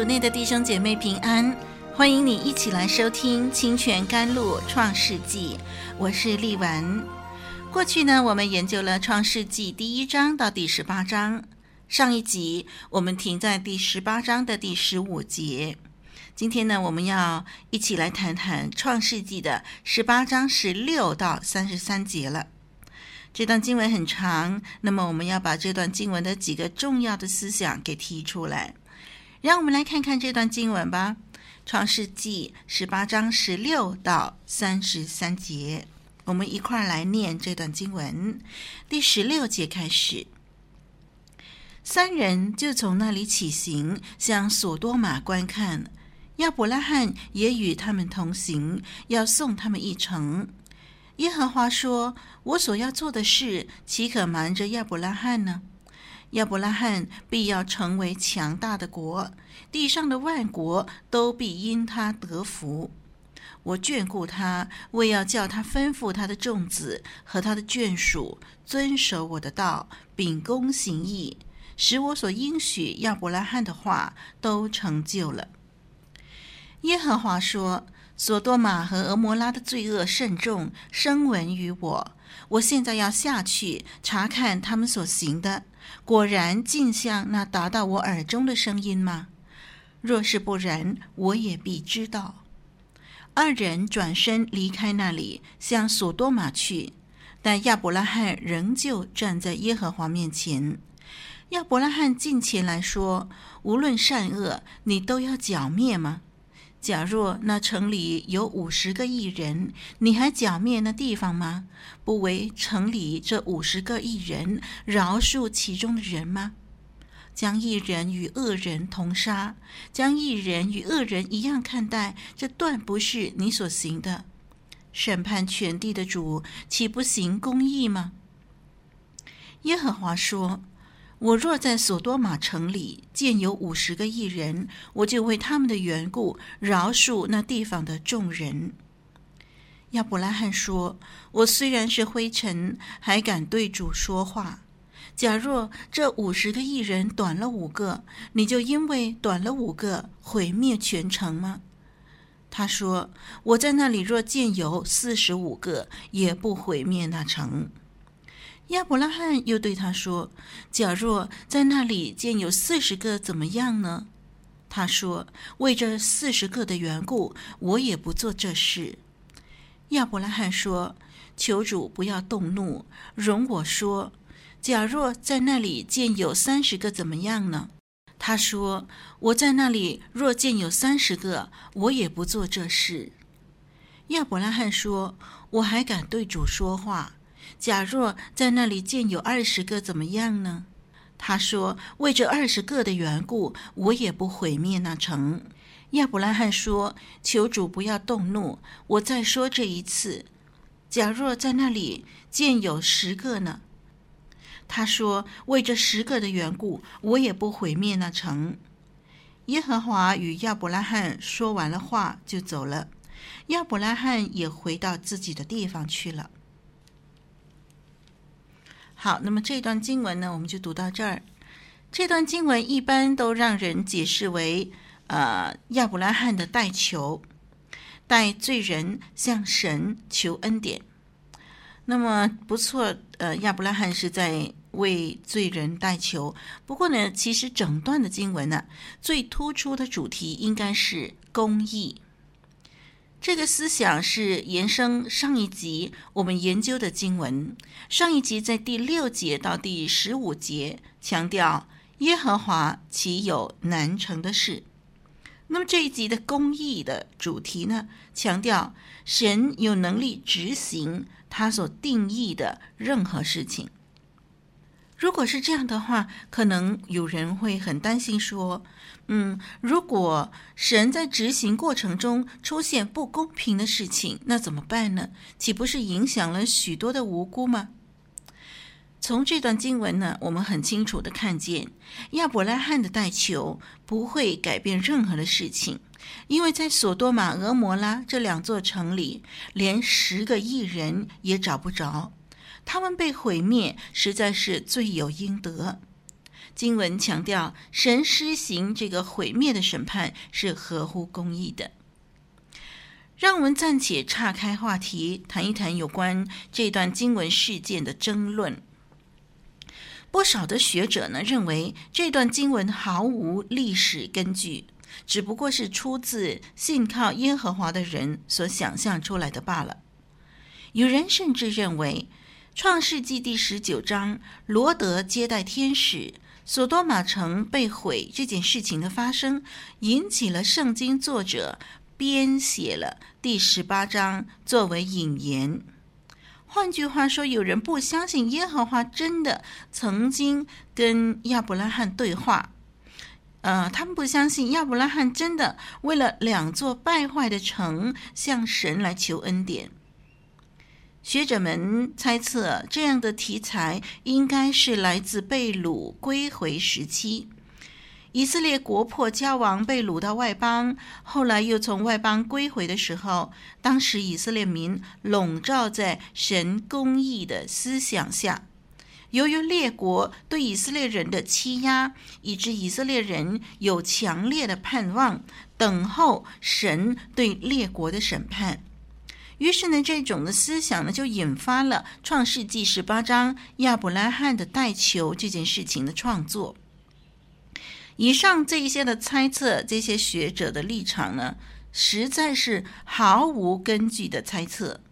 主内的弟兄姐妹平安，欢迎你一起来收听《清泉甘露创世纪》，我是丽文。过去呢，我们研究了《创世纪》第一章到第十八章，上一集我们停在第十八章的第十五节。今天呢，我们要一起来谈谈《创世纪》的十八章十六到三十三节了。这段经文很长，那么我们要把这段经文的几个重要的思想给提出来。让我们来看看这段经文吧，《创世纪》十八章十六到三十三节，我们一块儿来念这段经文。第十六节开始，三人就从那里起行，向索多玛观看。亚伯拉罕也与他们同行，要送他们一程。耶和华说：“我所要做的事，岂可瞒着亚伯拉罕呢？”亚伯拉罕必要成为强大的国，地上的万国都必因他得福。我眷顾他，为要叫他吩咐他的众子和他的眷属遵守我的道，秉公行义，使我所应许亚伯拉罕的话都成就了。耶和华说：“索多玛和俄摩拉的罪恶甚重，声闻于我。我现在要下去查看他们所行的。”果然尽像那达到我耳中的声音吗？若是不然，我也必知道。二人转身离开那里，向索多玛去，但亚伯拉罕仍旧站在耶和华面前。亚伯拉罕近前来说：“无论善恶，你都要剿灭吗？”假若那城里有五十个艺人，你还剿灭那地方吗？不为城里这五十个艺人饶恕其中的人吗？将义人与恶人同杀，将义人与恶人一样看待，这断不是你所行的。审判全地的主岂不行公义吗？耶和华说。我若在索多玛城里见有五十个义人，我就为他们的缘故饶恕那地方的众人。亚伯拉罕说：“我虽然是灰尘，还敢对主说话。假若这五十个义人短了五个，你就因为短了五个毁灭全城吗？”他说：“我在那里若见有四十五个，也不毁灭那城。”亚伯拉罕又对他说：“假若在那里见有四十个，怎么样呢？”他说：“为这四十个的缘故，我也不做这事。”亚伯拉罕说：“求主不要动怒，容我说，假若在那里见有三十个，怎么样呢？”他说：“我在那里若见有三十个，我也不做这事。”亚伯拉罕说：“我还敢对主说话。”假若在那里见有二十个，怎么样呢？他说：“为这二十个的缘故，我也不毁灭那城。”亚伯拉罕说：“求主不要动怒，我再说这一次。假若在那里见有十个呢？”他说：“为这十个的缘故，我也不毁灭那城。”耶和华与亚伯拉罕说完了话，就走了。亚伯拉罕也回到自己的地方去了。好，那么这段经文呢，我们就读到这儿。这段经文一般都让人解释为，呃，亚伯拉罕的代求，代罪人向神求恩典。那么不错，呃，亚伯拉罕是在为罪人代求。不过呢，其实整段的经文呢，最突出的主题应该是公义。这个思想是延伸上一集我们研究的经文。上一集在第六节到第十五节强调耶和华岂有难成的事。那么这一集的公义的主题呢，强调神有能力执行他所定义的任何事情。如果是这样的话，可能有人会很担心说：“嗯，如果神在执行过程中出现不公平的事情，那怎么办呢？岂不是影响了许多的无辜吗？”从这段经文呢，我们很清楚的看见亚伯拉罕的代求不会改变任何的事情，因为在索多玛、俄摩拉这两座城里，连十个艺人也找不着。他们被毁灭，实在是罪有应得。经文强调，神施行这个毁灭的审判是合乎公义的。让我们暂且岔开话题，谈一谈有关这段经文事件的争论。不少的学者呢认为，这段经文毫无历史根据，只不过是出自信靠耶和华的人所想象出来的罢了。有人甚至认为，创世纪第十九章，罗德接待天使，索多玛城被毁这件事情的发生，引起了圣经作者编写了第十八章作为引言。换句话说，有人不相信耶和华真的曾经跟亚伯拉罕对话，呃，他们不相信亚伯拉罕真的为了两座败坏的城向神来求恩典。学者们猜测，这样的题材应该是来自被掳归回时期，以色列国破家亡，被掳到外邦，后来又从外邦归回的时候，当时以色列民笼罩在神公义的思想下，由于列国对以色列人的欺压，以致以色列人有强烈的盼望，等候神对列国的审判。于是呢，这种的思想呢，就引发了《创世纪》十八章亚伯拉罕的代求这件事情的创作。以上这一些的猜测，这些学者的立场呢，实在是毫无根据的猜测，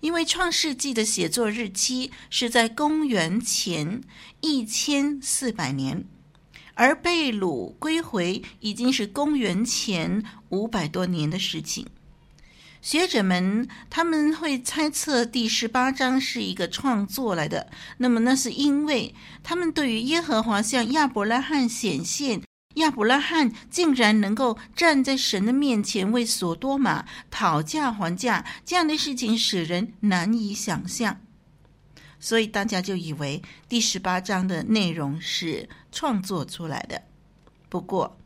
因为《创世纪》的写作日期是在公元前一千四百年，而被掳归回已经是公元前五百多年的事情。学者们他们会猜测第十八章是一个创作来的，那么那是因为他们对于耶和华向亚伯拉罕显现，亚伯拉罕竟然能够站在神的面前为索多玛讨价还价，这样的事情使人难以想象，所以大家就以为第十八章的内容是创作出来的。不过，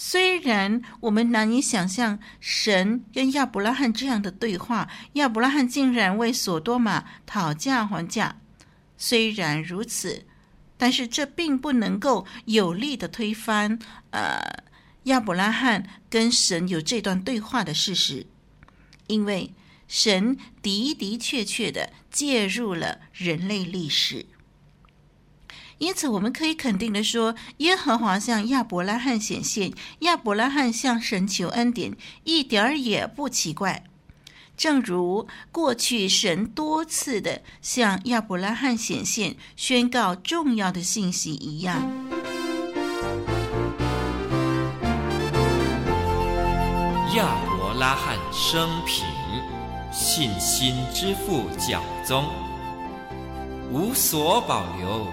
虽然我们难以想象神跟亚伯拉罕这样的对话，亚伯拉罕竟然为索多玛讨价还价。虽然如此，但是这并不能够有力的推翻呃亚伯拉罕跟神有这段对话的事实，因为神的的确确的介入了人类历史。因此，我们可以肯定的说，耶和华向亚伯拉罕显现，亚伯拉罕向神求恩典，一点儿也不奇怪。正如过去神多次的向亚伯拉罕显现，宣告重要的信息一样。亚伯拉罕生平，信心之父教宗，无所保留。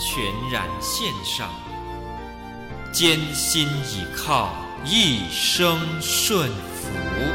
全然献上，艰辛倚靠，一生顺服。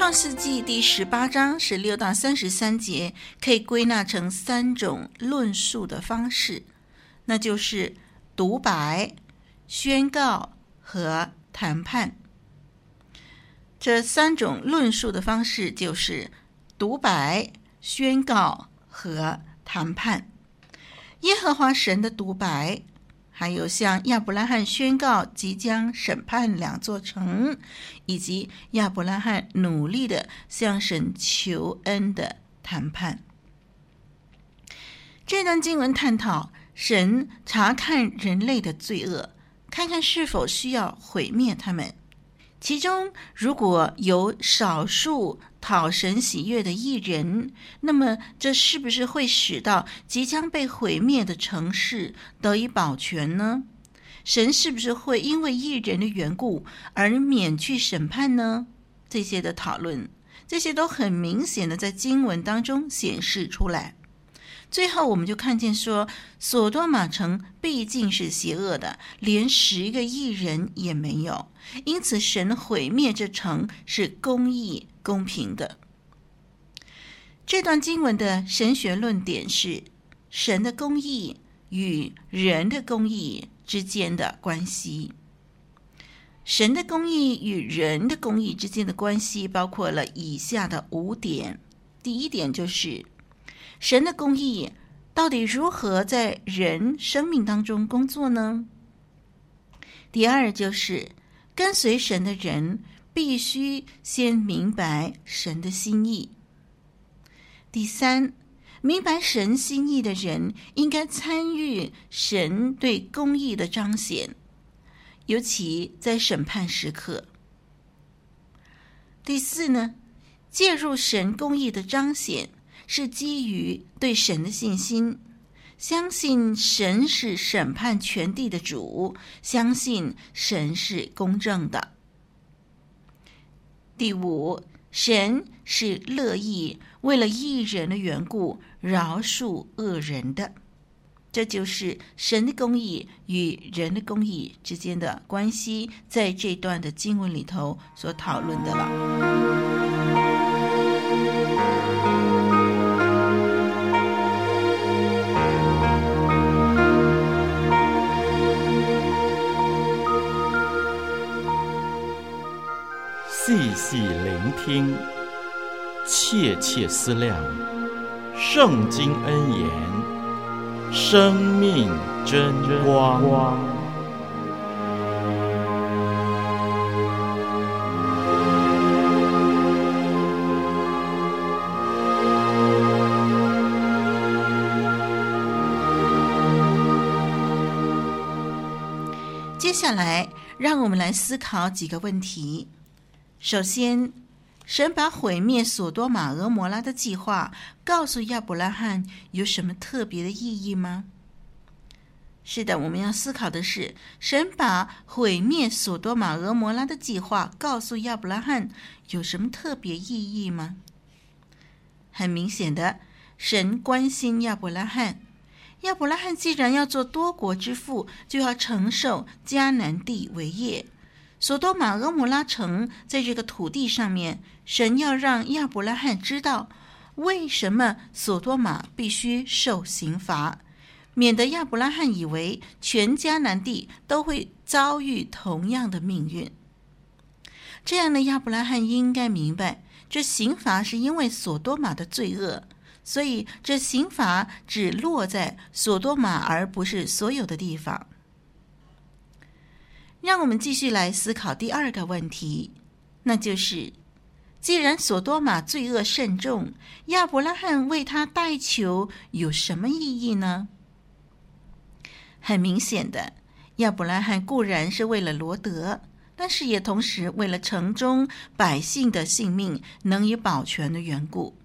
创世纪第十八章十六到三十三节可以归纳成三种论述的方式，那就是独白、宣告和谈判。这三种论述的方式就是独白、宣告和谈判。耶和华神的独白。还有向亚伯拉罕宣告即将审判两座城，以及亚伯拉罕努力的向神求恩的谈判。这段经文探讨神查看人类的罪恶，看看是否需要毁灭他们。其中，如果有少数讨神喜悦的艺人，那么这是不是会使到即将被毁灭的城市得以保全呢？神是不是会因为艺人的缘故而免去审判呢？这些的讨论，这些都很明显的在经文当中显示出来。最后，我们就看见说，索多玛城毕竟是邪恶的，连十个义人也没有，因此神毁灭这城是公义公平的。这段经文的神学论点是神的公义与人的公义之间的关系。神的公义与人的公义之间的关系包括了以下的五点。第一点就是。神的公义到底如何在人生命当中工作呢？第二就是跟随神的人必须先明白神的心意。第三，明白神心意的人应该参与神对公义的彰显，尤其在审判时刻。第四呢，介入神公义的彰显。是基于对神的信心，相信神是审判全地的主，相信神是公正的。第五，神是乐意为了义人的缘故饶恕恶人的，这就是神的公义与人的公义之间的关系，在这段的经文里头所讨论的了。听，切切思量，圣经恩言，生命真光。接下来，让我们来思考几个问题。首先，神把毁灭索多玛、俄摩拉的计划告诉亚伯拉罕，有什么特别的意义吗？是的，我们要思考的是，神把毁灭索多玛、俄摩拉的计划告诉亚伯拉罕，有什么特别意义吗？很明显的，神关心亚伯拉罕。亚伯拉罕既然要做多国之父，就要承受迦南地为业。索多玛、俄摩拉城在这个土地上面，神要让亚伯拉罕知道，为什么索多玛必须受刑罚，免得亚伯拉罕以为全迦南地都会遭遇同样的命运。这样的亚伯拉罕应该明白，这刑罚是因为索多玛的罪恶，所以这刑罚只落在索多玛，而不是所有的地方。让我们继续来思考第二个问题，那就是：既然索多玛罪恶甚重，亚伯拉罕为他代求有什么意义呢？很明显的，亚伯拉罕固然是为了罗德，但是也同时为了城中百姓的性命能以保全的缘故。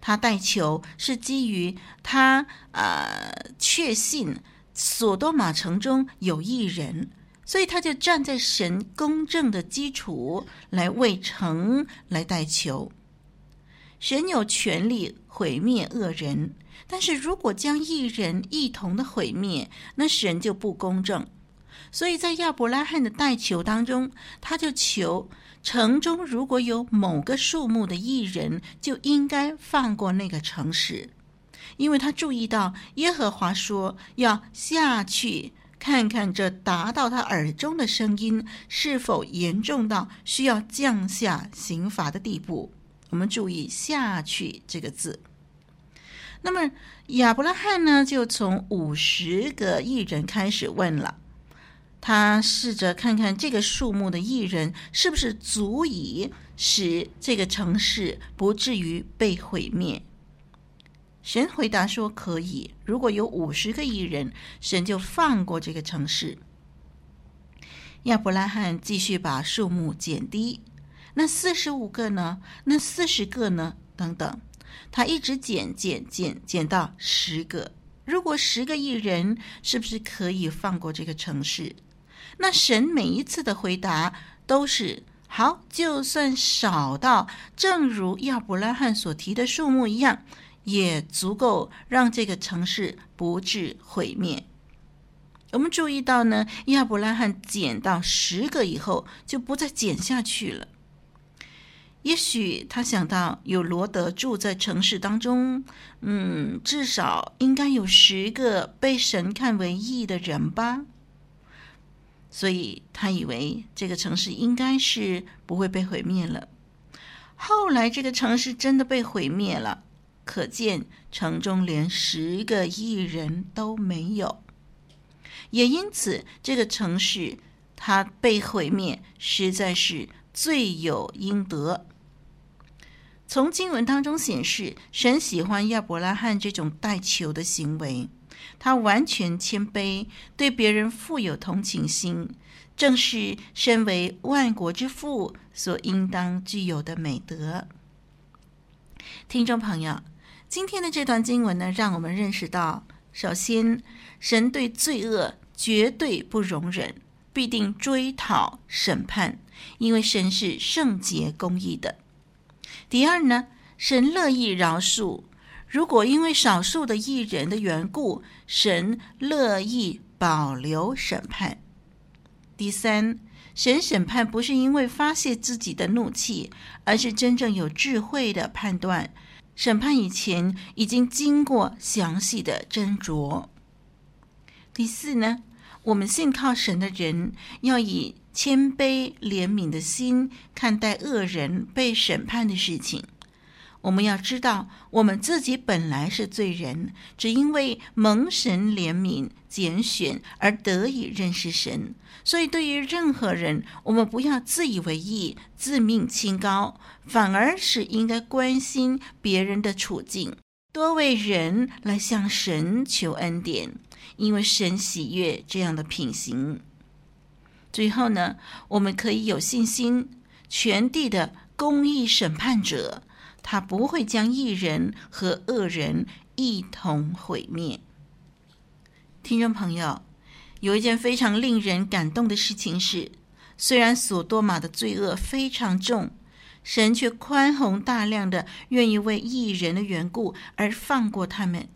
他代求是基于他呃确信索多玛城中有一人。所以他就站在神公正的基础来为城来代求。神有权利毁灭恶人，但是如果将一人一同的毁灭，那神就不公正。所以在亚伯拉罕的代求当中，他就求城中如果有某个数目的义人，就应该放过那个城市，因为他注意到耶和华说要下去。看看这达到他耳中的声音是否严重到需要降下刑罚的地步。我们注意“下去”这个字。那么亚伯拉罕呢，就从五十个艺人开始问了。他试着看看这个数目的艺人是不是足以使这个城市不至于被毁灭。神回答说可以。如果有五十个义人，神就放过这个城市。亚伯拉罕继续把数目减低，那四十五个呢？那四十个呢？等等，他一直减减减减到十个。如果十个义人，是不是可以放过这个城市？那神每一次的回答都是好，就算少到正如亚伯拉罕所提的数目一样，也足够让这个城市不致毁灭。我们注意到呢，亚伯拉罕减到十个以后，就不再减下去了。也许他想到有罗德住在城市当中，嗯，至少应该有十个被神看为义的人吧，所以他以为这个城市应该是不会被毁灭了。后来这个城市真的被毁灭了，可见城中连十个义人都没有，也因此这个城市它被毁灭实在是罪有应得。从经文当中显示，神喜欢亚伯拉罕这种代求的行为，他完全谦卑，对别人富有同情心，正是身为万国之父所应当具有的美德。听众朋友，今天的这段经文呢，让我们认识到，首先，神对罪恶绝对不容忍，必定追讨审判，因为神是圣洁公义的。第二呢，神乐意饶恕。如果因为少数的义人的缘故，神乐意保留审判。第三，神审判不是因为发泄自己的怒气，而是真正有智慧的判断。审判以前已经经过详细的斟酌。第四呢，我们信靠神的人要以谦卑怜悯的心看待恶人被审判的事情。我们要知道，我们自己本来是罪人，只因为蒙神怜悯拣选而得以认识神。所以，对于任何人，我们不要自以为意、自命清高，反而是应该关心别人的处境，多为人来向神求恩典，因为神喜悦这样的品行。最后呢，我们可以有信心，全地的公义审判者，他不会将异人和恶人一同毁灭。听众朋友，有一件非常令人感动的事情是，虽然所多玛的罪恶非常重，神却宽宏大量的愿意为异人的缘故而放过他们。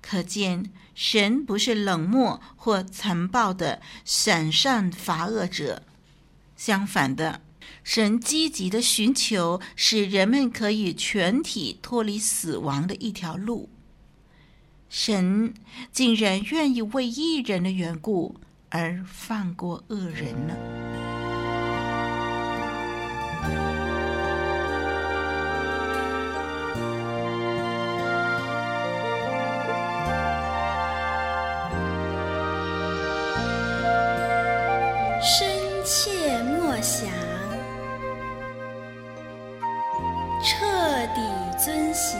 可见神不是冷漠或残暴的赏善罚恶者，相反的，神积极的寻求使人们可以全体脱离死亡的一条路。神竟然愿意为一人的缘故而放过恶人呢遵行。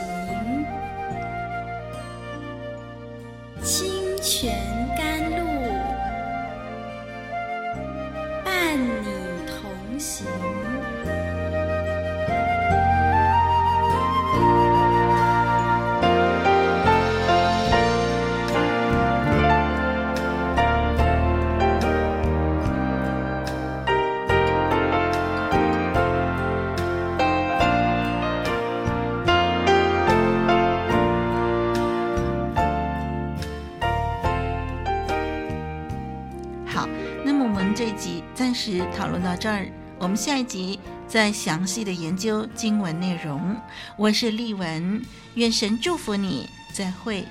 清泉论到这儿，我们下一集再详细的研究经文内容。我是丽文，愿神祝福你，再会。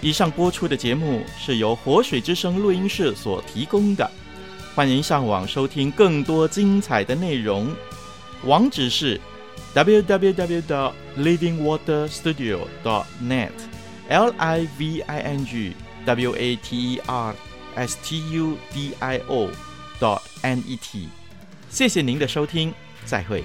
以上播出的节目是由活水之声录音室所提供的，欢迎上网收听更多精彩的内容，网址是。www.livingwaterstudio.net，l i v i n g w a t e r s t u d i o. dot n e t。谢谢您的收听，再会。